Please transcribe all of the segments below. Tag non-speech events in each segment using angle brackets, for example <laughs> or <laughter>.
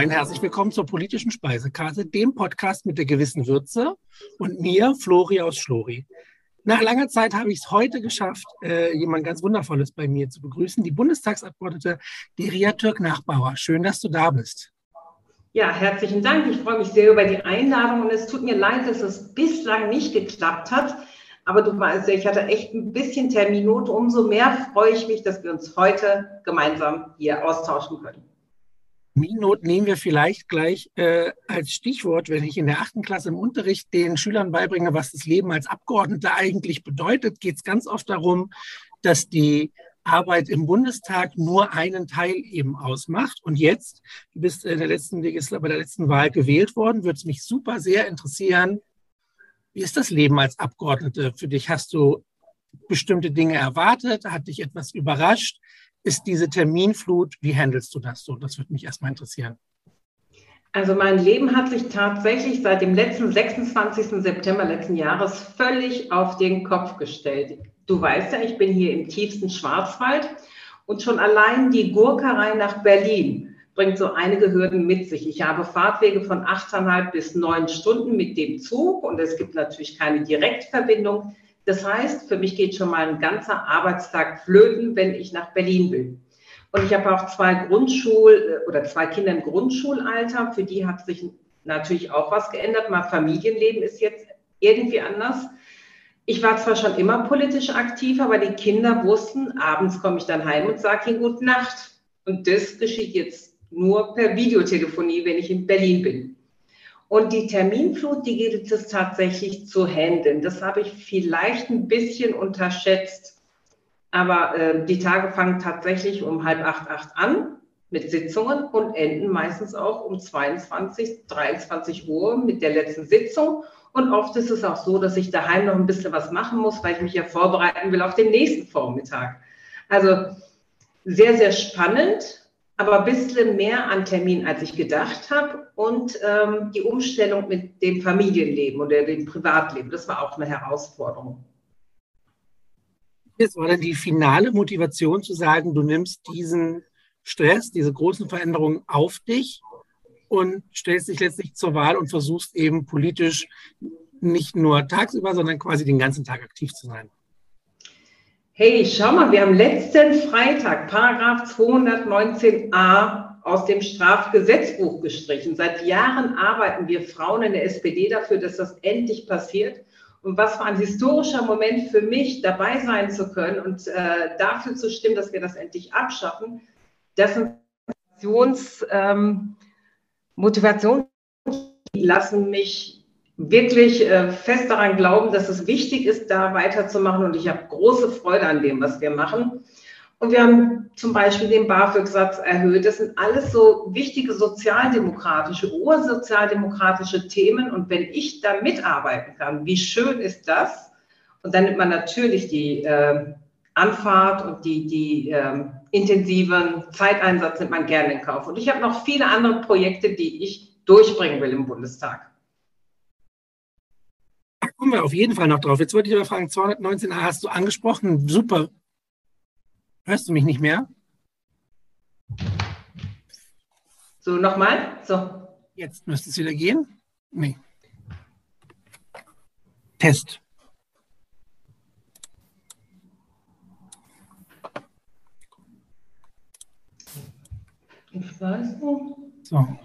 Moin, herzlich willkommen zur politischen Speisekarte, dem Podcast mit der gewissen Würze und mir, Flori aus Schlori. Nach langer Zeit habe ich es heute geschafft, äh, jemand ganz Wundervolles bei mir zu begrüßen, die Bundestagsabgeordnete Deria Türk-Nachbauer. Schön, dass du da bist. Ja, herzlichen Dank. Ich freue mich sehr über die Einladung und es tut mir leid, dass es bislang nicht geklappt hat. Aber du weißt ja, ich hatte echt ein bisschen Terminnote. Umso mehr freue ich mich, dass wir uns heute gemeinsam hier austauschen können. Minot nehmen wir vielleicht gleich äh, als Stichwort, wenn ich in der achten Klasse im Unterricht den Schülern beibringe, was das Leben als Abgeordneter eigentlich bedeutet, geht es ganz oft darum, dass die Arbeit im Bundestag nur einen Teil eben ausmacht. Und jetzt, du bist in der letzten bei der letzten Wahl gewählt worden, würde es mich super sehr interessieren, wie ist das Leben als Abgeordnete für dich? Hast du bestimmte Dinge erwartet? Hat dich etwas überrascht? Ist diese Terminflut, wie handelst du das so? Das würde mich erstmal interessieren. Also mein Leben hat sich tatsächlich seit dem letzten 26. September letzten Jahres völlig auf den Kopf gestellt. Du weißt ja, ich bin hier im tiefsten Schwarzwald und schon allein die Gurkerei nach Berlin bringt so einige Hürden mit sich. Ich habe Fahrtwege von achteinhalb bis neun Stunden mit dem Zug und es gibt natürlich keine Direktverbindung. Das heißt, für mich geht schon mal ein ganzer Arbeitstag flöten, wenn ich nach Berlin will. Und ich habe auch zwei Grundschul- oder zwei Kinder im Grundschulalter. Für die hat sich natürlich auch was geändert. Mein Familienleben ist jetzt irgendwie anders. Ich war zwar schon immer politisch aktiv, aber die Kinder wussten, abends komme ich dann heim und sage ihnen Gute Nacht. Und das geschieht jetzt nur per Videotelefonie, wenn ich in Berlin bin. Und die Terminflut, die gilt es tatsächlich zu handeln. Das habe ich vielleicht ein bisschen unterschätzt. Aber äh, die Tage fangen tatsächlich um halb acht, acht an mit Sitzungen und enden meistens auch um 22, 23 Uhr mit der letzten Sitzung. Und oft ist es auch so, dass ich daheim noch ein bisschen was machen muss, weil ich mich ja vorbereiten will auf den nächsten Vormittag. Also sehr, sehr spannend, aber ein bisschen mehr an Termin, als ich gedacht habe. Und ähm, die Umstellung mit dem Familienleben oder dem Privatleben, das war auch eine Herausforderung. Jetzt war dann die finale Motivation zu sagen, du nimmst diesen Stress, diese großen Veränderungen auf dich und stellst dich letztlich zur Wahl und versuchst eben politisch nicht nur tagsüber, sondern quasi den ganzen Tag aktiv zu sein. Hey, schau mal, wir haben letzten Freitag Paragraph 219a aus dem Strafgesetzbuch gestrichen. Seit Jahren arbeiten wir Frauen in der SPD dafür, dass das endlich passiert. Und was für ein historischer Moment für mich, dabei sein zu können und äh, dafür zu stimmen, dass wir das endlich abschaffen. Das sind Motivations, ähm, Motivation lassen mich wirklich äh, fest daran glauben, dass es wichtig ist, da weiterzumachen. Und ich habe große Freude an dem, was wir machen. Und wir haben zum Beispiel den BAföG-Satz erhöht. Das sind alles so wichtige sozialdemokratische, ursozialdemokratische Themen. Und wenn ich da mitarbeiten kann, wie schön ist das? Und dann nimmt man natürlich die äh, Anfahrt und die, die äh, intensiven Zeiteinsatz nimmt man gerne in Kauf. Und ich habe noch viele andere Projekte, die ich durchbringen will im Bundestag. Kommen wir auf jeden Fall noch drauf. Jetzt wollte ich aber fragen, 219a hast du angesprochen. Super. Hörst du mich nicht mehr? So, nochmal. So. Jetzt müsste es wieder gehen. Nee. Test. Ich weiß nicht. So.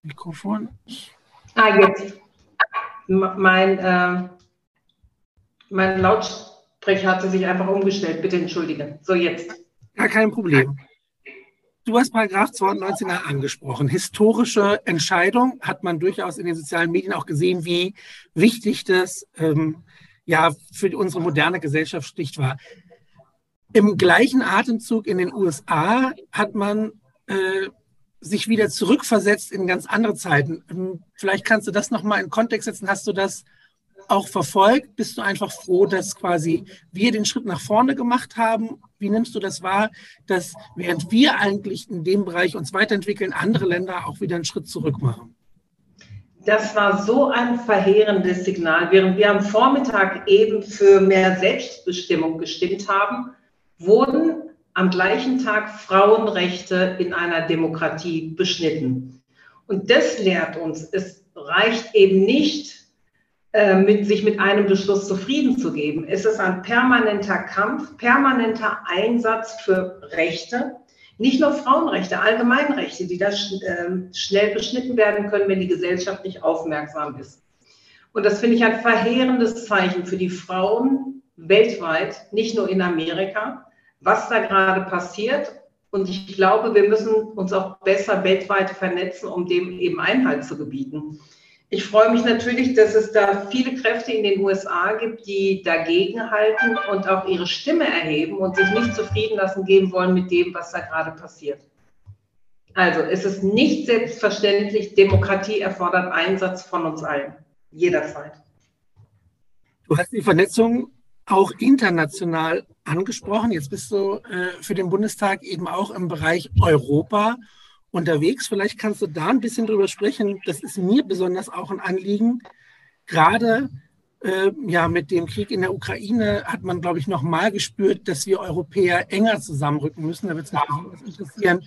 Mikrofon. Ah, jetzt. Mein, äh, mein Lautsprecher hatte sich einfach umgestellt. Bitte entschuldige. So, jetzt. Gar kein Problem. Du hast Paragraph 219a angesprochen. Historische Entscheidung hat man durchaus in den sozialen Medien auch gesehen, wie wichtig das ähm, ja für unsere moderne Gesellschaft schlicht war. Im gleichen Atemzug in den USA hat man äh, sich wieder zurückversetzt in ganz andere Zeiten. Ähm, vielleicht kannst du das nochmal in Kontext setzen. Hast du das auch verfolgt? Bist du einfach froh, dass quasi wir den Schritt nach vorne gemacht haben? Wie nimmst du das wahr, dass während wir eigentlich in dem Bereich uns weiterentwickeln, andere Länder auch wieder einen Schritt zurück machen? Das war so ein verheerendes Signal. Während wir am Vormittag eben für mehr Selbstbestimmung gestimmt haben, wurden am gleichen Tag Frauenrechte in einer Demokratie beschnitten. Und das lehrt uns, es reicht eben nicht, äh, mit, sich mit einem Beschluss zufrieden zu geben. Es ist ein permanenter Kampf, permanenter Einsatz für Rechte, nicht nur Frauenrechte, Allgemeinrechte, die da äh, schnell beschnitten werden können, wenn die Gesellschaft nicht aufmerksam ist. Und das finde ich ein verheerendes Zeichen für die Frauen weltweit, nicht nur in Amerika, was da gerade passiert. Und ich glaube, wir müssen uns auch besser weltweit vernetzen, um dem eben Einhalt zu gebieten. Ich freue mich natürlich, dass es da viele Kräfte in den USA gibt, die dagegenhalten und auch ihre Stimme erheben und sich nicht zufrieden lassen geben wollen mit dem, was da gerade passiert. Also es ist nicht selbstverständlich, Demokratie erfordert Einsatz von uns allen, jederzeit. Du hast die Vernetzung auch international angesprochen. Jetzt bist du äh, für den Bundestag eben auch im Bereich Europa unterwegs. Vielleicht kannst du da ein bisschen drüber sprechen. Das ist mir besonders auch ein Anliegen. Gerade äh, ja, mit dem Krieg in der Ukraine hat man, glaube ich, noch mal gespürt, dass wir Europäer enger zusammenrücken müssen. Da wird es mich besonders interessieren,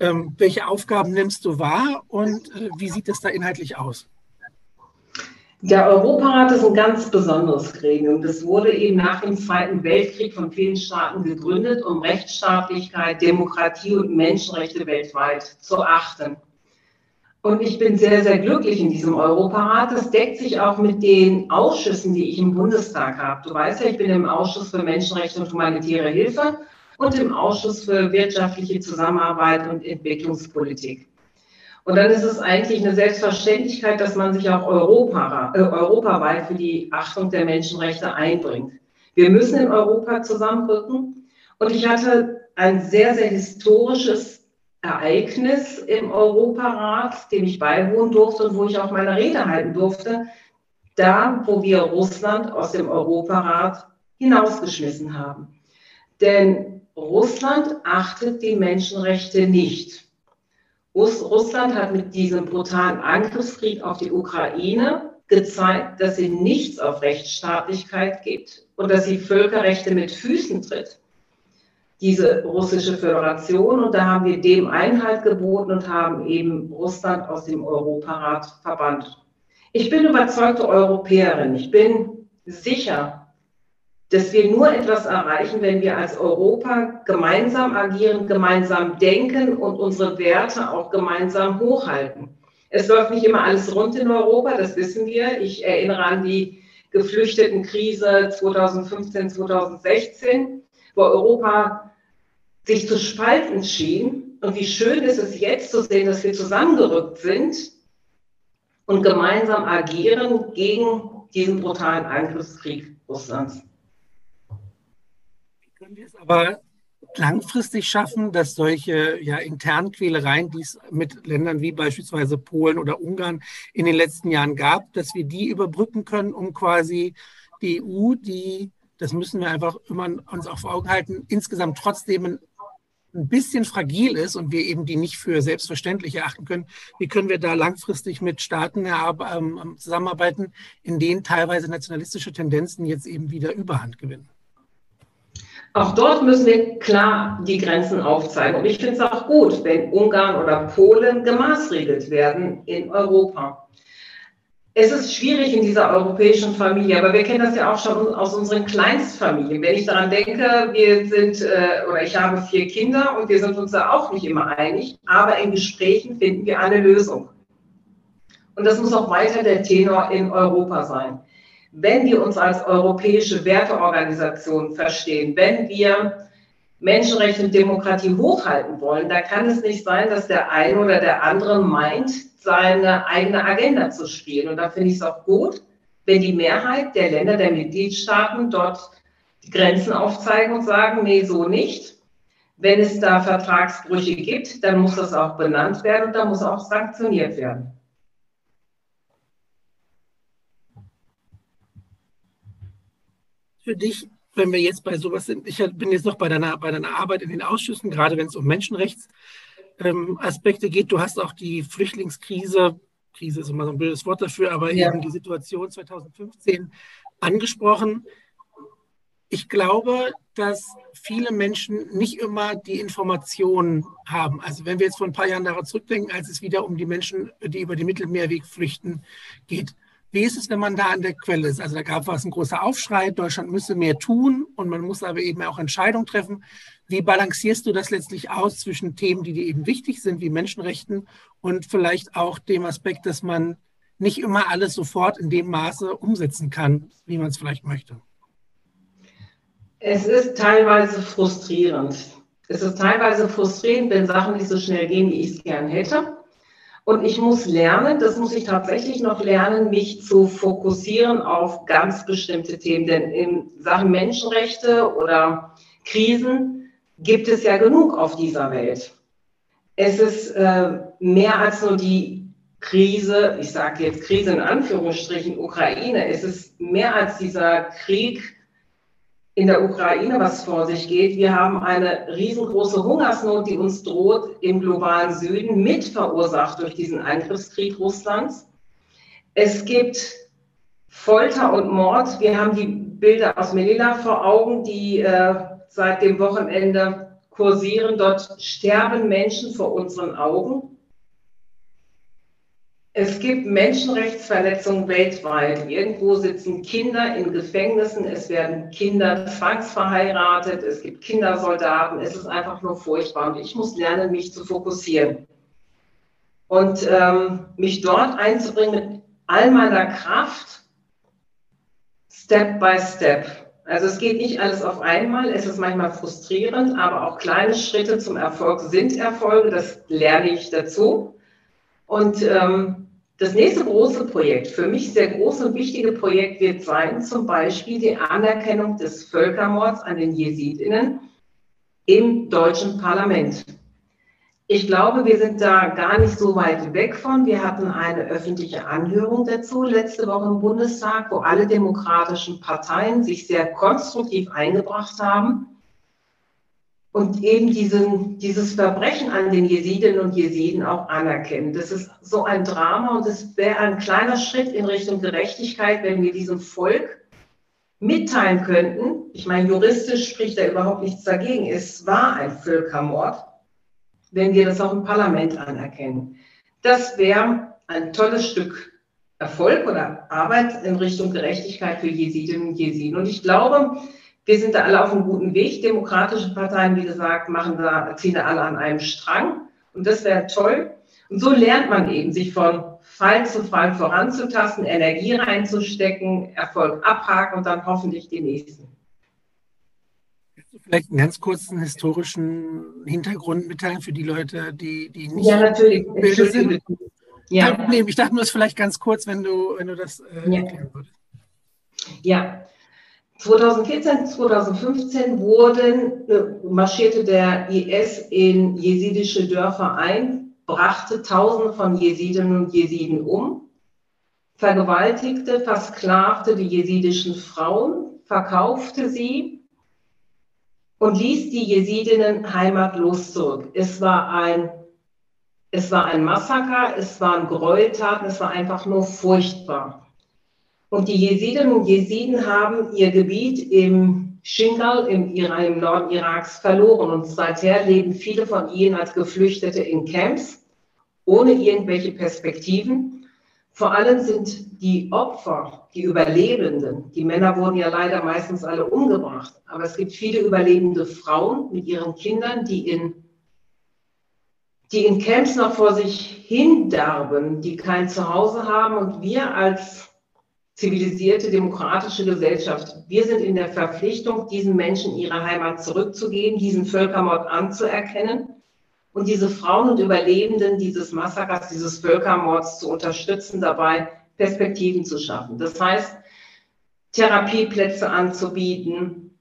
ähm, welche Aufgaben nimmst du wahr und äh, wie sieht es da inhaltlich aus? Der Europarat ist ein ganz besonderes Gremium. Das wurde eben nach dem Zweiten Weltkrieg von vielen Staaten gegründet, um Rechtsstaatlichkeit, Demokratie und Menschenrechte weltweit zu achten. Und ich bin sehr, sehr glücklich in diesem Europarat. Das deckt sich auch mit den Ausschüssen, die ich im Bundestag habe. Du weißt ja, ich bin im Ausschuss für Menschenrechte und humanitäre Hilfe und im Ausschuss für wirtschaftliche Zusammenarbeit und Entwicklungspolitik. Und dann ist es eigentlich eine Selbstverständlichkeit, dass man sich auch Europa, äh, europaweit für die Achtung der Menschenrechte einbringt. Wir müssen in Europa zusammenrücken. Und ich hatte ein sehr, sehr historisches Ereignis im Europarat, dem ich beiwohnen durfte und wo ich auch meine Rede halten durfte, da, wo wir Russland aus dem Europarat hinausgeschmissen haben. Denn Russland achtet die Menschenrechte nicht. Russland hat mit diesem brutalen Angriffskrieg auf die Ukraine gezeigt, dass sie nichts auf Rechtsstaatlichkeit gibt und dass sie Völkerrechte mit Füßen tritt. Diese russische Föderation und da haben wir dem Einhalt geboten und haben eben Russland aus dem Europarat verbannt. Ich bin überzeugte Europäerin. Ich bin sicher, dass wir nur etwas erreichen, wenn wir als Europa gemeinsam agieren, gemeinsam denken und unsere Werte auch gemeinsam hochhalten. Es läuft nicht immer alles rund in Europa, das wissen wir. Ich erinnere an die Geflüchtetenkrise 2015, 2016, wo Europa sich zu spalten schien. Und wie schön ist es jetzt zu sehen, dass wir zusammengerückt sind und gemeinsam agieren gegen diesen brutalen Angriffskrieg Russlands können wir es aber langfristig schaffen, dass solche ja, internen Quälereien, die es mit Ländern wie beispielsweise Polen oder Ungarn in den letzten Jahren gab, dass wir die überbrücken können, um quasi die EU, die, das müssen wir einfach immer uns auf Augen halten, insgesamt trotzdem ein, ein bisschen fragil ist und wir eben die nicht für selbstverständlich erachten können, wie können wir da langfristig mit Staaten ähm, zusammenarbeiten, in denen teilweise nationalistische Tendenzen jetzt eben wieder Überhand gewinnen? Auch dort müssen wir klar die Grenzen aufzeigen. Und ich finde es auch gut, wenn Ungarn oder Polen gemaßregelt werden in Europa. Es ist schwierig in dieser europäischen Familie, aber wir kennen das ja auch schon aus unseren Kleinstfamilien. Wenn ich daran denke, wir sind, äh, oder ich habe vier Kinder und wir sind uns da auch nicht immer einig, aber in Gesprächen finden wir eine Lösung. Und das muss auch weiter der Tenor in Europa sein wenn wir uns als europäische Werteorganisation verstehen, wenn wir Menschenrechte und Demokratie hochhalten wollen, da kann es nicht sein, dass der eine oder der andere meint, seine eigene Agenda zu spielen. Und da finde ich es auch gut, wenn die Mehrheit der Länder, der Mitgliedstaaten dort die Grenzen aufzeigen und sagen, nee, so nicht. Wenn es da Vertragsbrüche gibt, dann muss das auch benannt werden und dann muss auch sanktioniert werden. Für dich, wenn wir jetzt bei sowas sind? Ich bin jetzt noch bei deiner, bei deiner Arbeit in den Ausschüssen, gerade wenn es um Menschenrechtsaspekte ähm, geht. Du hast auch die Flüchtlingskrise, Krise ist immer so ein blödes Wort dafür, aber ja. eben die Situation 2015 angesprochen. ich glaube, dass viele Menschen nicht immer die Informationen haben. Also wenn wir jetzt vor ein paar Jahren daran zurückdenken, als es wieder um die Menschen, die über den Mittelmeerweg flüchten, geht. Wie ist es, wenn man da an der Quelle ist? Also da gab es ein großer Aufschrei, Deutschland müsse mehr tun und man muss aber eben auch Entscheidungen treffen. Wie balancierst du das letztlich aus zwischen Themen, die dir eben wichtig sind, wie Menschenrechten und vielleicht auch dem Aspekt, dass man nicht immer alles sofort in dem Maße umsetzen kann, wie man es vielleicht möchte? Es ist teilweise frustrierend. Es ist teilweise frustrierend, wenn Sachen nicht so schnell gehen, wie ich es gern hätte. Und ich muss lernen, das muss ich tatsächlich noch lernen, mich zu fokussieren auf ganz bestimmte Themen. Denn in Sachen Menschenrechte oder Krisen gibt es ja genug auf dieser Welt. Es ist äh, mehr als nur die Krise, ich sage jetzt Krise in Anführungsstrichen, Ukraine. Es ist mehr als dieser Krieg in der Ukraine, was vor sich geht. Wir haben eine riesengroße Hungersnot, die uns droht im globalen Süden, mit verursacht durch diesen Angriffskrieg Russlands. Es gibt Folter und Mord. Wir haben die Bilder aus Melilla vor Augen, die äh, seit dem Wochenende kursieren. Dort sterben Menschen vor unseren Augen. Es gibt Menschenrechtsverletzungen weltweit. Irgendwo sitzen Kinder in Gefängnissen, es werden Kinder zwangsverheiratet, es gibt Kindersoldaten. Es ist einfach nur furchtbar. Und ich muss lernen, mich zu fokussieren und ähm, mich dort einzubringen mit all meiner Kraft, Step by Step. Also es geht nicht alles auf einmal, es ist manchmal frustrierend, aber auch kleine Schritte zum Erfolg sind Erfolge, das lerne ich dazu. Und ähm, das nächste große Projekt, für mich sehr große und wichtige Projekt wird sein, zum Beispiel die Anerkennung des Völkermords an den Jesidinnen im deutschen Parlament. Ich glaube, wir sind da gar nicht so weit weg von. Wir hatten eine öffentliche Anhörung dazu letzte Woche im Bundestag, wo alle demokratischen Parteien sich sehr konstruktiv eingebracht haben und eben diesen, dieses Verbrechen an den Jesidinnen und Jesiden auch anerkennen. Das ist so ein Drama und es wäre ein kleiner Schritt in Richtung Gerechtigkeit, wenn wir diesem Volk mitteilen könnten. Ich meine, juristisch spricht da überhaupt nichts dagegen. Es war ein Völkermord, wenn wir das auch im Parlament anerkennen. Das wäre ein tolles Stück Erfolg oder Arbeit in Richtung Gerechtigkeit für Jesidinnen und Jesiden. Und ich glaube, wir sind da alle auf einem guten Weg. Demokratische Parteien, wie gesagt, machen da, ziehen da alle an einem Strang. Und das wäre toll. Und so lernt man eben, sich von Fall zu Fall voranzutasten, Energie reinzustecken, Erfolg abhaken und dann hoffentlich die nächsten. Vielleicht einen ganz kurzen historischen Hintergrund mitteilen für die Leute, die, die nicht ja, natürlich. sind. Ja. Kein Problem. Ich dachte nur, es vielleicht ganz kurz, wenn du, wenn du das äh, ja. erklären würdest. Ja, 2014, 2015 wurden, äh, marschierte der IS in jesidische Dörfer ein, brachte Tausende von Jesidinnen und Jesiden um, vergewaltigte, versklavte die jesidischen Frauen, verkaufte sie und ließ die Jesidinnen heimatlos zurück. Es war ein, es war ein Massaker, es waren Gräueltaten, es war einfach nur furchtbar. Und die Jesidinnen und Jesiden haben ihr Gebiet im Shingal im, im Norden Iraks verloren. Und seither leben viele von ihnen als Geflüchtete in Camps, ohne irgendwelche Perspektiven. Vor allem sind die Opfer, die Überlebenden, die Männer wurden ja leider meistens alle umgebracht, aber es gibt viele überlebende Frauen mit ihren Kindern, die in, die in Camps noch vor sich hindarben, die kein Zuhause haben. Und wir als zivilisierte, demokratische Gesellschaft. Wir sind in der Verpflichtung, diesen Menschen ihre Heimat zurückzugeben, diesen Völkermord anzuerkennen und diese Frauen und Überlebenden dieses Massakers, dieses Völkermords zu unterstützen, dabei Perspektiven zu schaffen. Das heißt, Therapieplätze anzubieten,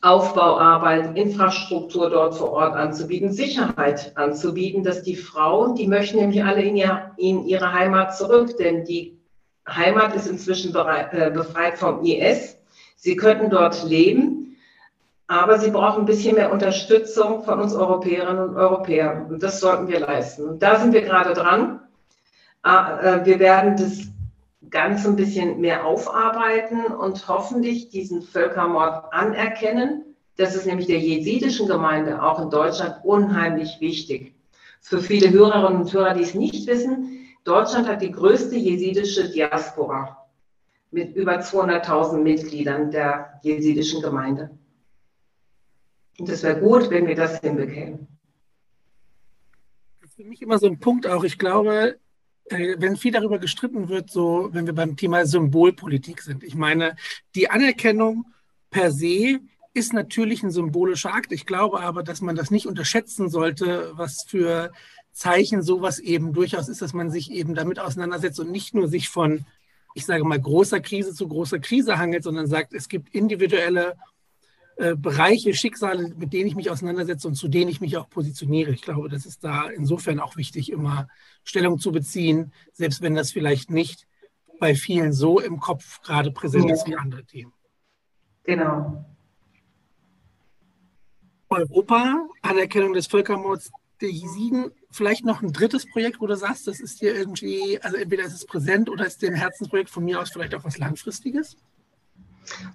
Aufbauarbeit, Infrastruktur dort vor Ort anzubieten, Sicherheit anzubieten, dass die Frauen, die möchten nämlich alle in, ihr, in ihre Heimat zurück, denn die Heimat ist inzwischen äh, befreit vom IS. Sie könnten dort leben, aber sie brauchen ein bisschen mehr Unterstützung von uns Europäerinnen und Europäern. Und das sollten wir leisten. Und da sind wir gerade dran. Ah, äh, wir werden das Ganze ein bisschen mehr aufarbeiten und hoffentlich diesen Völkermord anerkennen. Das ist nämlich der jesidischen Gemeinde auch in Deutschland unheimlich wichtig. Für viele Hörerinnen und Hörer, die es nicht wissen, Deutschland hat die größte jesidische Diaspora mit über 200.000 Mitgliedern der jesidischen Gemeinde. Und es wäre gut, wenn wir das hinbekämen. Für mich immer so ein Punkt auch. Ich glaube, äh, wenn viel darüber gestritten wird, so wenn wir beim Thema Symbolpolitik sind. Ich meine, die Anerkennung per se ist natürlich ein symbolischer Akt. Ich glaube aber, dass man das nicht unterschätzen sollte, was für Zeichen sowas eben durchaus ist, dass man sich eben damit auseinandersetzt und nicht nur sich von, ich sage mal, großer Krise zu großer Krise hangelt, sondern sagt, es gibt individuelle äh, Bereiche, Schicksale, mit denen ich mich auseinandersetze und zu denen ich mich auch positioniere. Ich glaube, das ist da insofern auch wichtig, immer Stellung zu beziehen, selbst wenn das vielleicht nicht bei vielen so im Kopf gerade präsent ist wie andere Themen. Genau. Europa, Anerkennung des Völkermords der Jesiden, vielleicht noch ein drittes Projekt, wo du sagst, das ist dir irgendwie, also entweder ist es präsent oder ist dir ein Herzensprojekt von mir aus vielleicht auch was Langfristiges?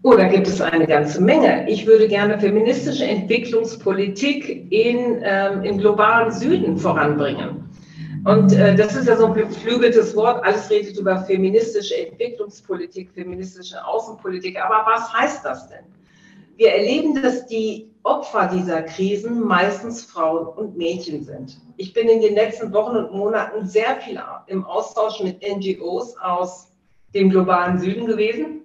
Oh, da gibt es eine ganze Menge. Ich würde gerne feministische Entwicklungspolitik in, ähm, im globalen Süden voranbringen. Und äh, das ist ja so ein beflügeltes Wort. Alles redet über feministische Entwicklungspolitik, feministische Außenpolitik. Aber was heißt das denn? Wir erleben, dass die Opfer dieser Krisen meistens Frauen und Mädchen sind. Ich bin in den letzten Wochen und Monaten sehr viel im Austausch mit NGOs aus dem globalen Süden gewesen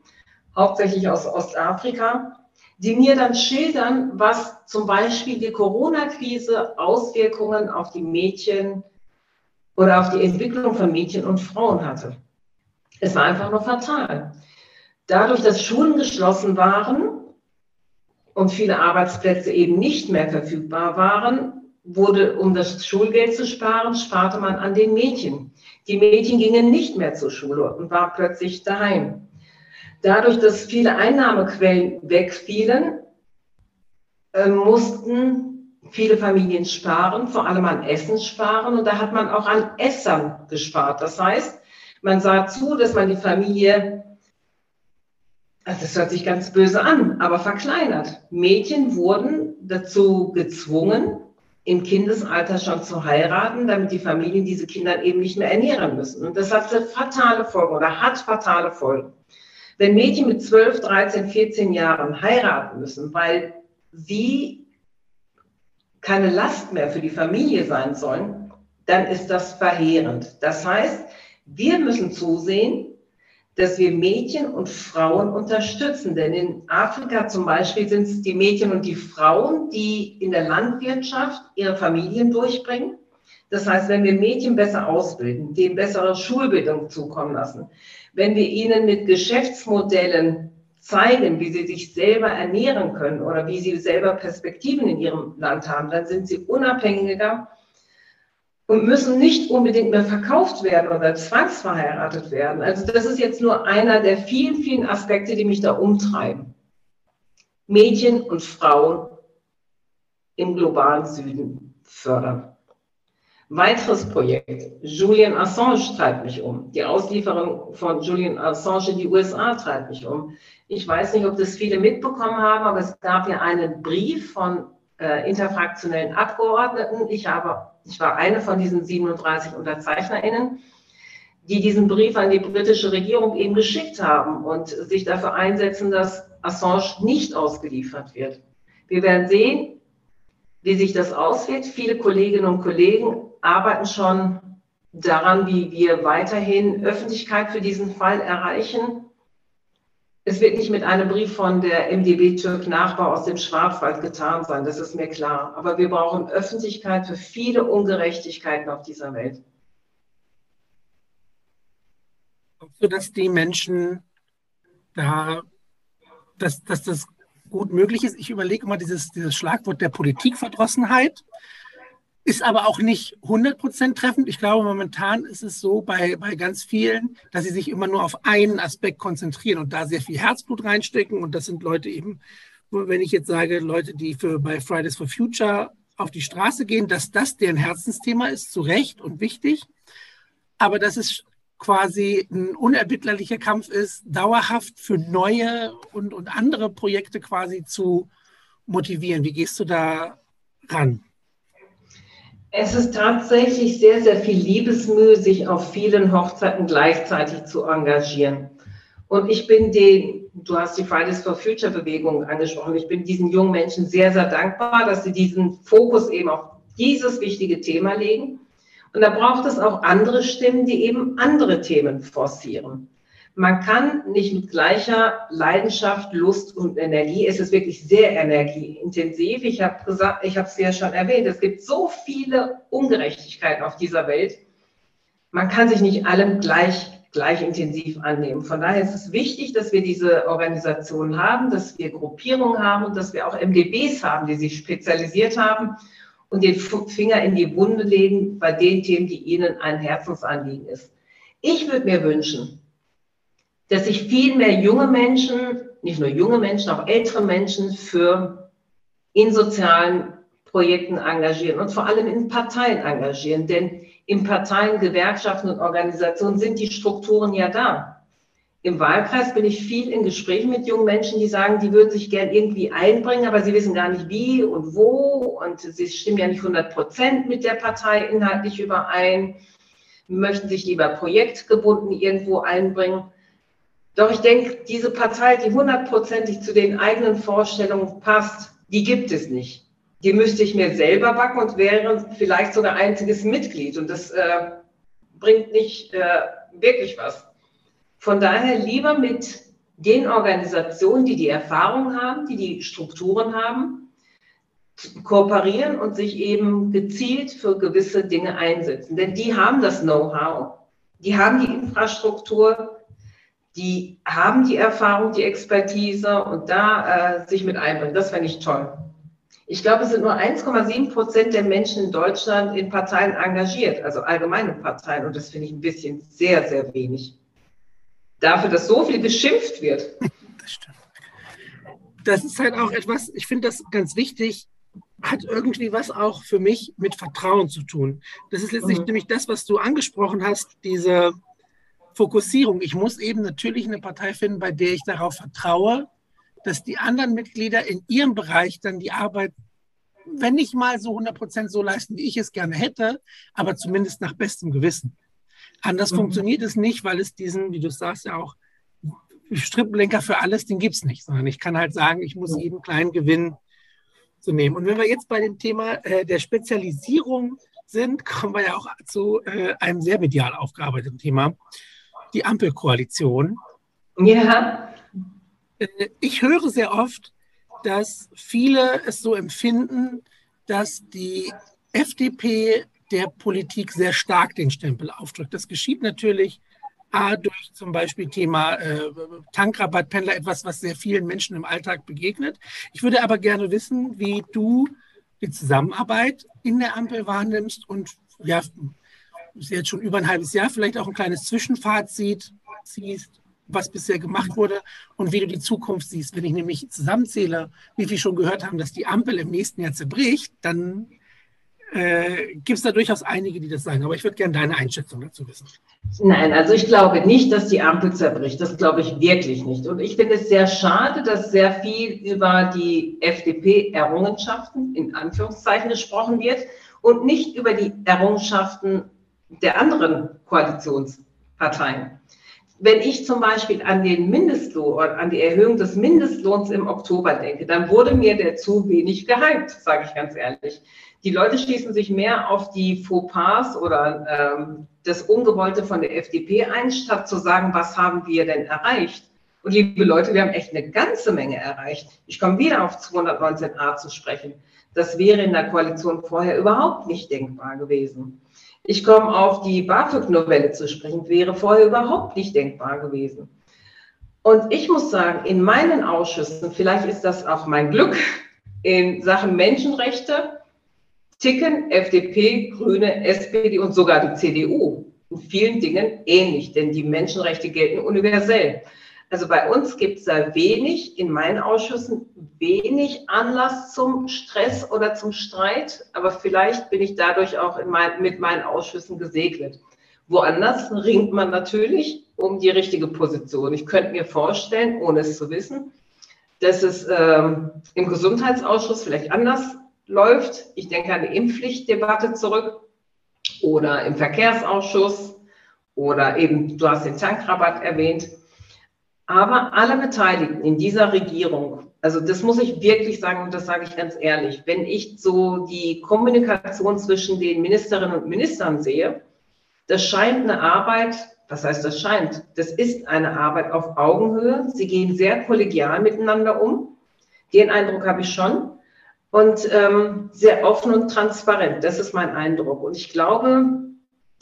hauptsächlich aus Ostafrika, die mir dann schildern, was zum Beispiel die Corona-Krise Auswirkungen auf die Mädchen oder auf die Entwicklung von Mädchen und Frauen hatte. Es war einfach nur fatal. Dadurch, dass Schulen geschlossen waren und viele Arbeitsplätze eben nicht mehr verfügbar waren, wurde, um das Schulgeld zu sparen, sparte man an den Mädchen. Die Mädchen gingen nicht mehr zur Schule und waren plötzlich daheim. Dadurch, dass viele Einnahmequellen wegfielen, äh, mussten viele Familien sparen, vor allem an Essen sparen. Und da hat man auch an Essern gespart. Das heißt, man sah zu, dass man die Familie, also das hört sich ganz böse an, aber verkleinert. Mädchen wurden dazu gezwungen, im Kindesalter schon zu heiraten, damit die Familien diese Kinder eben nicht mehr ernähren müssen. Und das hatte fatale Folgen oder hat fatale Folgen. Wenn Mädchen mit 12, 13, 14 Jahren heiraten müssen, weil sie keine Last mehr für die Familie sein sollen, dann ist das verheerend. Das heißt, wir müssen zusehen, dass wir Mädchen und Frauen unterstützen. Denn in Afrika zum Beispiel sind es die Mädchen und die Frauen, die in der Landwirtschaft ihre Familien durchbringen. Das heißt, wenn wir Mädchen besser ausbilden, denen bessere Schulbildung zukommen lassen, wenn wir ihnen mit Geschäftsmodellen zeigen, wie sie sich selber ernähren können oder wie sie selber Perspektiven in ihrem Land haben, dann sind sie unabhängiger und müssen nicht unbedingt mehr verkauft werden oder zwangsverheiratet werden. Also das ist jetzt nur einer der vielen, vielen Aspekte, die mich da umtreiben. Mädchen und Frauen im globalen Süden fördern. Weiteres Projekt. Julian Assange treibt mich um. Die Auslieferung von Julian Assange in die USA treibt mich um. Ich weiß nicht, ob das viele mitbekommen haben, aber es gab ja einen Brief von äh, interfraktionellen Abgeordneten. Ich, habe, ich war eine von diesen 37 UnterzeichnerInnen, die diesen Brief an die britische Regierung eben geschickt haben und sich dafür einsetzen, dass Assange nicht ausgeliefert wird. Wir werden sehen, wie sich das auswirkt. Viele Kolleginnen und Kollegen arbeiten schon daran, wie wir weiterhin Öffentlichkeit für diesen Fall erreichen. Es wird nicht mit einem Brief von der MDB Türk Nachbar aus dem Schwarzwald getan sein, das ist mir klar. Aber wir brauchen Öffentlichkeit für viele Ungerechtigkeiten auf dieser Welt. Glaubst du, dass die Menschen da, dass, dass das gut möglich ist? Ich überlege immer dieses, dieses Schlagwort der Politikverdrossenheit. Ist aber auch nicht 100% treffend. Ich glaube, momentan ist es so bei, bei ganz vielen, dass sie sich immer nur auf einen Aspekt konzentrieren und da sehr viel Herzblut reinstecken. Und das sind Leute eben, wenn ich jetzt sage, Leute, die für, bei Fridays for Future auf die Straße gehen, dass das deren Herzensthema ist, zu Recht und wichtig. Aber dass es quasi ein unerbittlicher Kampf ist, dauerhaft für neue und, und andere Projekte quasi zu motivieren. Wie gehst du da ran? Es ist tatsächlich sehr, sehr viel Liebesmühe, sich auf vielen Hochzeiten gleichzeitig zu engagieren. Und ich bin den, du hast die Fridays for Future Bewegung angesprochen, ich bin diesen jungen Menschen sehr, sehr dankbar, dass sie diesen Fokus eben auf dieses wichtige Thema legen. Und da braucht es auch andere Stimmen, die eben andere Themen forcieren. Man kann nicht mit gleicher Leidenschaft, Lust und Energie, es ist wirklich sehr energieintensiv. Ich habe gesagt, ich habe es ja schon erwähnt, es gibt so viele Ungerechtigkeiten auf dieser Welt. Man kann sich nicht allem gleich, gleich intensiv annehmen. Von daher ist es wichtig, dass wir diese Organisationen haben, dass wir Gruppierungen haben und dass wir auch MDBs haben, die sich spezialisiert haben und den Finger in die Wunde legen bei den Themen, die Ihnen ein Herzensanliegen ist. Ich würde mir wünschen, dass sich viel mehr junge Menschen, nicht nur junge Menschen, auch ältere Menschen für in sozialen Projekten engagieren und vor allem in Parteien engagieren. Denn in Parteien, Gewerkschaften und Organisationen sind die Strukturen ja da. Im Wahlkreis bin ich viel in Gesprächen mit jungen Menschen, die sagen, die würden sich gern irgendwie einbringen, aber sie wissen gar nicht wie und wo und sie stimmen ja nicht 100 Prozent mit der Partei inhaltlich überein, möchten sich lieber projektgebunden irgendwo einbringen. Doch ich denke, diese Partei, die hundertprozentig zu den eigenen Vorstellungen passt, die gibt es nicht. Die müsste ich mir selber backen und wäre vielleicht sogar einziges Mitglied. Und das äh, bringt nicht äh, wirklich was. Von daher lieber mit den Organisationen, die die Erfahrung haben, die die Strukturen haben, kooperieren und sich eben gezielt für gewisse Dinge einsetzen. Denn die haben das Know-how, die haben die Infrastruktur, die haben die Erfahrung, die Expertise und da äh, sich mit einbringen. Das fände ich toll. Ich glaube, es sind nur 1,7 Prozent der Menschen in Deutschland in Parteien engagiert, also allgemeine Parteien. Und das finde ich ein bisschen sehr, sehr wenig. Dafür, dass so viel geschimpft wird. <laughs> Das stimmt. Das ist halt auch etwas, ich finde das ganz wichtig, hat irgendwie was auch für mich mit Vertrauen zu tun. Das ist letztlich mhm. nämlich das, was du angesprochen hast, diese Fokussierung. Ich muss eben natürlich eine Partei finden, bei der ich darauf vertraue, dass die anderen Mitglieder in ihrem Bereich dann die Arbeit, wenn nicht mal so 100 Prozent so leisten, wie ich es gerne hätte, aber zumindest nach bestem Gewissen. Anders mhm. funktioniert es nicht, weil es diesen, wie du sagst, ja auch Strippenlenker für alles, den gibt es nicht, sondern ich kann halt sagen, ich muss jeden kleinen Gewinn zu nehmen. Und wenn wir jetzt bei dem Thema äh, der Spezialisierung sind, kommen wir ja auch zu äh, einem sehr medial aufgearbeiteten Thema die Ampelkoalition. Ja. Äh, ich höre sehr oft, dass viele es so empfinden, dass die FDP der Politik sehr stark den Stempel aufdrückt. Das geschieht natürlich A, durch zum Beispiel Thema äh, Tankrabattpendler, etwas, was sehr vielen Menschen im Alltag begegnet. Ich würde aber gerne wissen, wie du die Zusammenarbeit in der Ampel wahrnimmst und ja, ist jetzt schon über ein halbes Jahr, vielleicht auch ein kleines Zwischenfazit ziehst, was bisher gemacht wurde und wie du die Zukunft siehst. Wenn ich nämlich zusammenzähle, wie wir schon gehört haben, dass die Ampel im nächsten Jahr zerbricht, dann äh, gibt es da durchaus einige, die das sagen. Aber ich würde gerne deine Einschätzung dazu wissen. Nein, also ich glaube nicht, dass die Ampel zerbricht. Das glaube ich wirklich nicht. Und ich finde es sehr schade, dass sehr viel über die FDP-Errungenschaften in Anführungszeichen gesprochen wird und nicht über die Errungenschaften der anderen Koalitionsparteien. Wenn ich zum Beispiel an den Mindestlohn, an die Erhöhung des Mindestlohns im Oktober denke, dann wurde mir der zu wenig gehypt, sage ich ganz ehrlich. Die Leute schließen sich mehr auf die Fauxpas oder ähm, das Ungewollte von der FDP ein, statt zu sagen, was haben wir denn erreicht? Und liebe Leute, wir haben echt eine ganze Menge erreicht. Ich komme wieder auf 219a zu sprechen. Das wäre in der Koalition vorher überhaupt nicht denkbar gewesen. Ich komme auf die BAföG-Novelle zu sprechen, wäre vorher überhaupt nicht denkbar gewesen. Und ich muss sagen, in meinen Ausschüssen, vielleicht ist das auch mein Glück, in Sachen Menschenrechte ticken FDP, Grüne, SPD und sogar die CDU in vielen Dingen ähnlich, denn die Menschenrechte gelten universell. Also bei uns gibt es da wenig, in meinen Ausschüssen wenig Anlass zum Stress oder zum Streit, aber vielleicht bin ich dadurch auch mein, mit meinen Ausschüssen gesegnet. Woanders ringt man natürlich um die richtige Position. Ich könnte mir vorstellen, ohne es zu wissen, dass es ähm, im Gesundheitsausschuss vielleicht anders läuft. Ich denke an die Impfpflichtdebatte zurück oder im Verkehrsausschuss oder eben, du hast den Tankrabatt erwähnt. Aber alle Beteiligten in dieser Regierung, also das muss ich wirklich sagen und das sage ich ganz ehrlich, wenn ich so die Kommunikation zwischen den Ministerinnen und Ministern sehe, das scheint eine Arbeit, was heißt das scheint? Das ist eine Arbeit auf Augenhöhe. Sie gehen sehr kollegial miteinander um. Den Eindruck habe ich schon. Und ähm, sehr offen und transparent. Das ist mein Eindruck. Und ich glaube,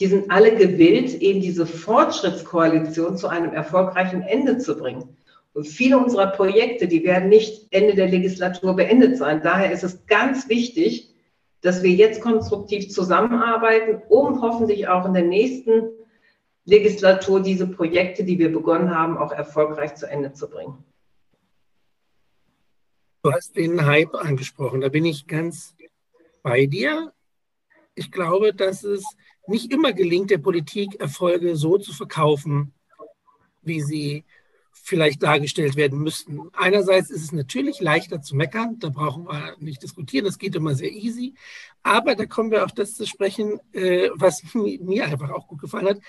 die sind alle gewillt, eben diese Fortschrittskoalition zu einem erfolgreichen Ende zu bringen. Und viele unserer Projekte, die werden nicht Ende der Legislatur beendet sein. Daher ist es ganz wichtig, dass wir jetzt konstruktiv zusammenarbeiten, um hoffentlich auch in der nächsten Legislatur diese Projekte, die wir begonnen haben, auch erfolgreich zu Ende zu bringen. Du hast den Hype angesprochen, da bin ich ganz bei dir. Ich glaube, dass es nicht immer gelingt, der Politik Erfolge so zu verkaufen, wie sie vielleicht dargestellt werden müssten. Einerseits ist es natürlich leichter zu meckern, da brauchen wir nicht diskutieren, das geht immer sehr easy. Aber da kommen wir auf das zu sprechen, äh, was <laughs> mir einfach auch gut gefallen hat.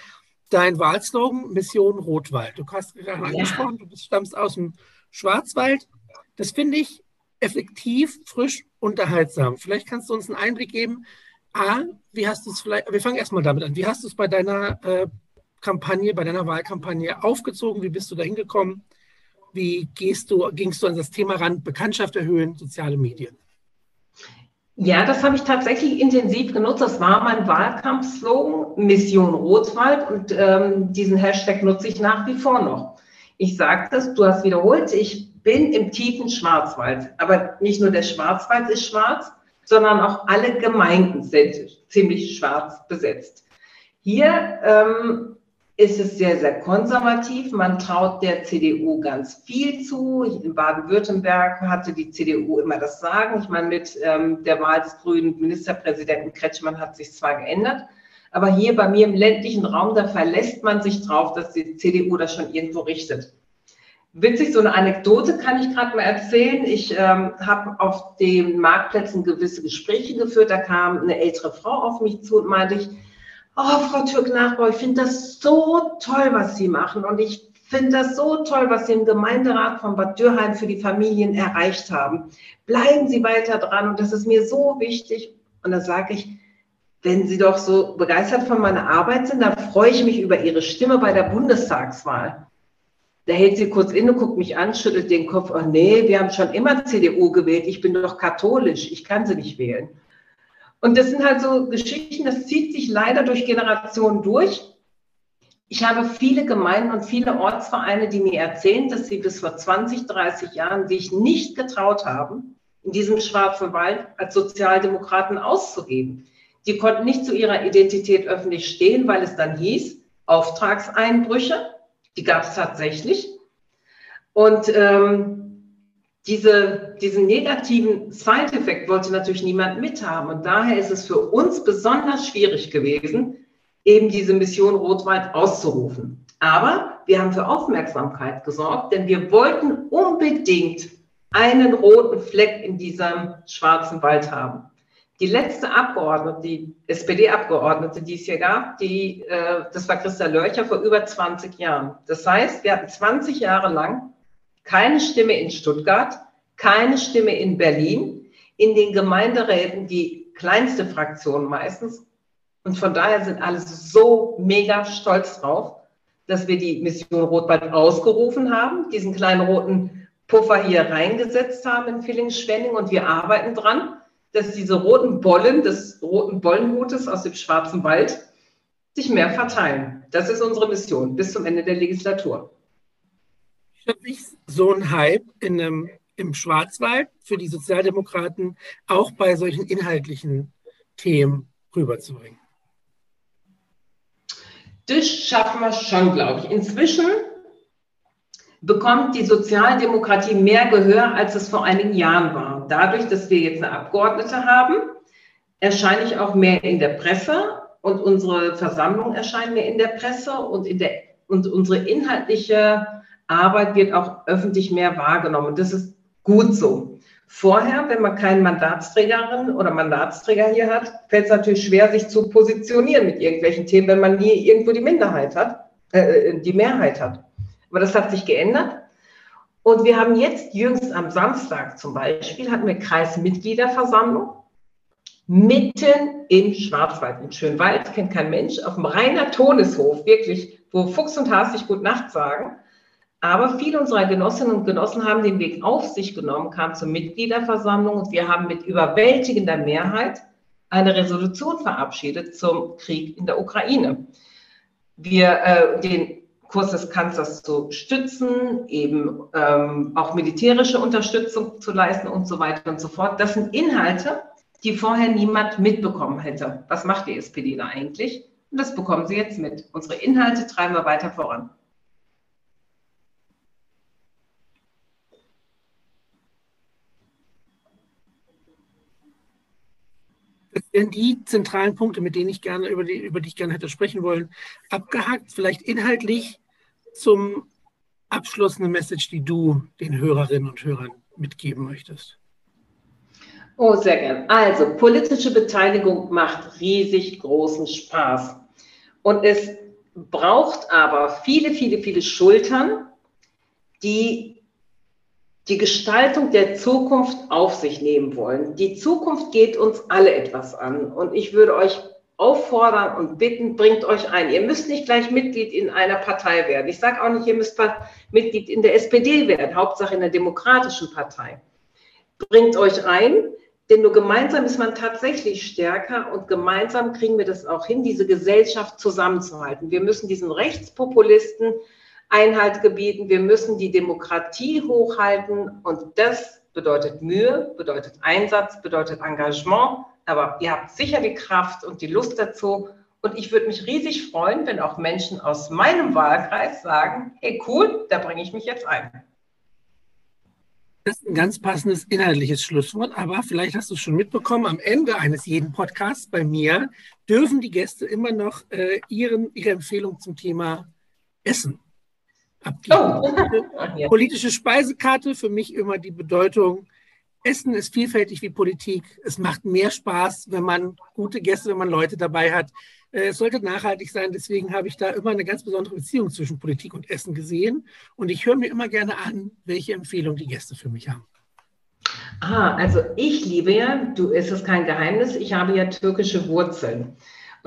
Dein Wahlslogan Mission Rotwald. Du hast gerade ja. angesprochen, du stammst aus dem Schwarzwald. Das finde ich effektiv, frisch, unterhaltsam. Vielleicht kannst du uns einen Einblick geben. A, wie hast du es vielleicht, wir fangen erstmal damit an. Wie hast du es bei deiner äh, Kampagne, bei deiner Wahlkampagne aufgezogen? Wie bist du da hingekommen? Wie gehst du, gingst du an das Thema ran? Bekanntschaft erhöhen, soziale Medien? Ja, das habe ich tatsächlich intensiv genutzt. Das war mein Wahlkampfslogan, Mission Rotwald. Und ähm, diesen Hashtag nutze ich nach wie vor noch. Ich sage das, du hast wiederholt, ich bin im tiefen Schwarzwald. Aber nicht nur der Schwarzwald ist schwarz, sondern auch alle Gemeinden sind ziemlich schwarz besetzt. Hier ähm, ist es sehr, sehr konservativ. Man traut der CDU ganz viel zu. In Baden-Württemberg hatte die CDU immer das Sagen. Ich meine, mit ähm, der Wahl des grünen Ministerpräsidenten Kretschmann hat sich zwar geändert, aber hier bei mir im ländlichen Raum, da verlässt man sich drauf, dass die CDU das schon irgendwo richtet. Witzig, so eine Anekdote kann ich gerade mal erzählen. Ich ähm, habe auf den Marktplätzen gewisse Gespräche geführt. Da kam eine ältere Frau auf mich zu und meinte ich, oh, Frau Türk-Nachbau, ich finde das so toll, was Sie machen. Und ich finde das so toll, was Sie im Gemeinderat von Bad Dürheim für die Familien erreicht haben. Bleiben Sie weiter dran und das ist mir so wichtig. Und da sage ich, wenn Sie doch so begeistert von meiner Arbeit sind, dann freue ich mich über Ihre Stimme bei der Bundestagswahl. Da hält sie kurz inne, guckt mich an, schüttelt den Kopf. Oh nee, wir haben schon immer CDU gewählt. Ich bin doch katholisch. Ich kann sie nicht wählen. Und das sind halt so Geschichten, das zieht sich leider durch Generationen durch. Ich habe viele Gemeinden und viele Ortsvereine, die mir erzählen, dass sie bis vor 20, 30 Jahren sich nicht getraut haben, in diesem schwarzen Wald als Sozialdemokraten auszugeben. Die konnten nicht zu ihrer Identität öffentlich stehen, weil es dann hieß, Auftragseinbrüche, die gab es tatsächlich. Und ähm, diese, diesen negativen Side-Effekt wollte natürlich niemand mithaben. Und daher ist es für uns besonders schwierig gewesen, eben diese Mission Rotwald auszurufen. Aber wir haben für Aufmerksamkeit gesorgt, denn wir wollten unbedingt einen roten Fleck in diesem schwarzen Wald haben. Die letzte Abgeordnete, die SPD-Abgeordnete, die es hier gab, die, äh, das war Christa Lörcher vor über 20 Jahren. Das heißt, wir hatten 20 Jahre lang keine Stimme in Stuttgart, keine Stimme in Berlin, in den Gemeinderäten die kleinste Fraktion meistens. Und von daher sind alle so mega stolz drauf, dass wir die Mission Rotwald ausgerufen haben, diesen kleinen roten Puffer hier reingesetzt haben in Villingen-Schwenning und wir arbeiten dran, dass diese roten Bollen des roten Bollenhutes aus dem Schwarzen Wald sich mehr verteilen. Das ist unsere Mission bis zum Ende der Legislatur nicht so ein Hype in einem, im Schwarzwald für die Sozialdemokraten auch bei solchen inhaltlichen Themen rüberzubringen? Das schaffen wir schon, glaube ich. Inzwischen bekommt die Sozialdemokratie mehr Gehör, als es vor einigen Jahren war. Dadurch, dass wir jetzt eine Abgeordnete haben, erscheine ich auch mehr in der Presse und unsere Versammlungen erscheinen mehr in der Presse und, in der, und unsere inhaltliche Arbeit wird auch öffentlich mehr wahrgenommen. Das ist gut so. Vorher, wenn man keinen Mandatsträgerin oder Mandatsträger hier hat, fällt es natürlich schwer, sich zu positionieren mit irgendwelchen Themen, wenn man nie irgendwo die Minderheit hat, äh, die Mehrheit hat. Aber das hat sich geändert. Und wir haben jetzt jüngst am Samstag zum Beispiel, hatten wir Kreismitgliederversammlung mitten im Schwarzwald, in Schönwald, kennt kein Mensch, auf dem Rainer Toneshof, wirklich, wo Fuchs und Has sich gut Nacht sagen. Aber viele unserer Genossinnen und Genossen haben den Weg auf sich genommen, kamen zur Mitgliederversammlung und wir haben mit überwältigender Mehrheit eine Resolution verabschiedet zum Krieg in der Ukraine. Wir äh, den Kurs des Kanzlers zu stützen, eben ähm, auch militärische Unterstützung zu leisten und so weiter und so fort. Das sind Inhalte, die vorher niemand mitbekommen hätte. Was macht die SPD da eigentlich? Und das bekommen sie jetzt mit. Unsere Inhalte treiben wir weiter voran. Das wären die zentralen Punkte, mit denen ich gerne, über die, über die ich gerne hätte sprechen wollen, abgehakt. Vielleicht inhaltlich zum Abschluss eine Message, die du den Hörerinnen und Hörern mitgeben möchtest. Oh, sehr gern. Also, politische Beteiligung macht riesig großen Spaß. Und es braucht aber viele, viele, viele Schultern, die die Gestaltung der Zukunft auf sich nehmen wollen. Die Zukunft geht uns alle etwas an. Und ich würde euch auffordern und bitten, bringt euch ein. Ihr müsst nicht gleich Mitglied in einer Partei werden. Ich sage auch nicht, ihr müsst Mitglied in der SPD werden, Hauptsache in der Demokratischen Partei. Bringt euch ein, denn nur gemeinsam ist man tatsächlich stärker und gemeinsam kriegen wir das auch hin, diese Gesellschaft zusammenzuhalten. Wir müssen diesen Rechtspopulisten Einhalt gebieten, wir müssen die Demokratie hochhalten und das bedeutet Mühe, bedeutet Einsatz, bedeutet Engagement, aber ihr habt sicher die Kraft und die Lust dazu. Und ich würde mich riesig freuen, wenn auch Menschen aus meinem Wahlkreis sagen, hey cool, da bringe ich mich jetzt ein. Das ist ein ganz passendes inhaltliches Schlusswort, aber vielleicht hast du es schon mitbekommen, am Ende eines jeden Podcasts bei mir dürfen die Gäste immer noch äh, ihren, ihre Empfehlung zum Thema Essen. Oh. Politische Speisekarte für mich immer die Bedeutung, Essen ist vielfältig wie Politik. Es macht mehr Spaß, wenn man gute Gäste, wenn man Leute dabei hat. Äh, es sollte nachhaltig sein. Deswegen habe ich da immer eine ganz besondere Beziehung zwischen Politik und Essen gesehen. Und ich höre mir immer gerne an, welche Empfehlung die Gäste für mich haben. Ah, also ich liebe ja, du ist es kein Geheimnis, ich habe ja türkische Wurzeln.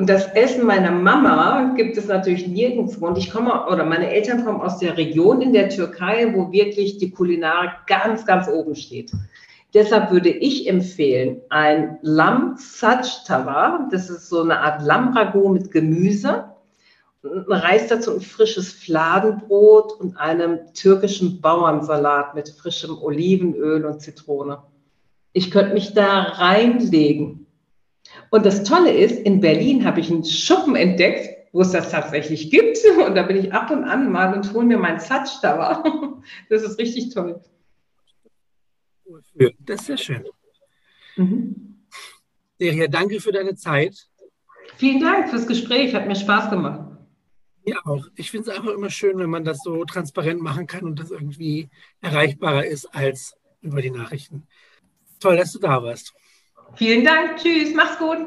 Und das Essen meiner Mama gibt es natürlich nirgendwo. Und ich komme, oder meine Eltern kommen aus der Region in der Türkei, wo wirklich die Kulinarik ganz, ganz oben steht. Deshalb würde ich empfehlen, ein Lamm Sac das ist so eine Art Lammragout mit Gemüse, Reis dazu ein frisches Fladenbrot und einem türkischen Bauernsalat mit frischem Olivenöl und Zitrone. Ich könnte mich da reinlegen. Und das Tolle ist, in Berlin habe ich einen Schuppen entdeckt, wo es das tatsächlich gibt. <laughs> Und da bin ich ab und an mal und hole mir mein Satschtawa. <laughs> Das ist richtig toll. Das ist sehr schön. Mhm. Seria, danke für deine Zeit. Vielen Dank fürs Gespräch, hat mir Spaß gemacht. Ja, auch. Ich finde es einfach immer schön, wenn man das so transparent machen kann und das irgendwie erreichbarer ist als über die Nachrichten. Toll, dass du da warst. Vielen Dank. Tschüss. Mach's gut.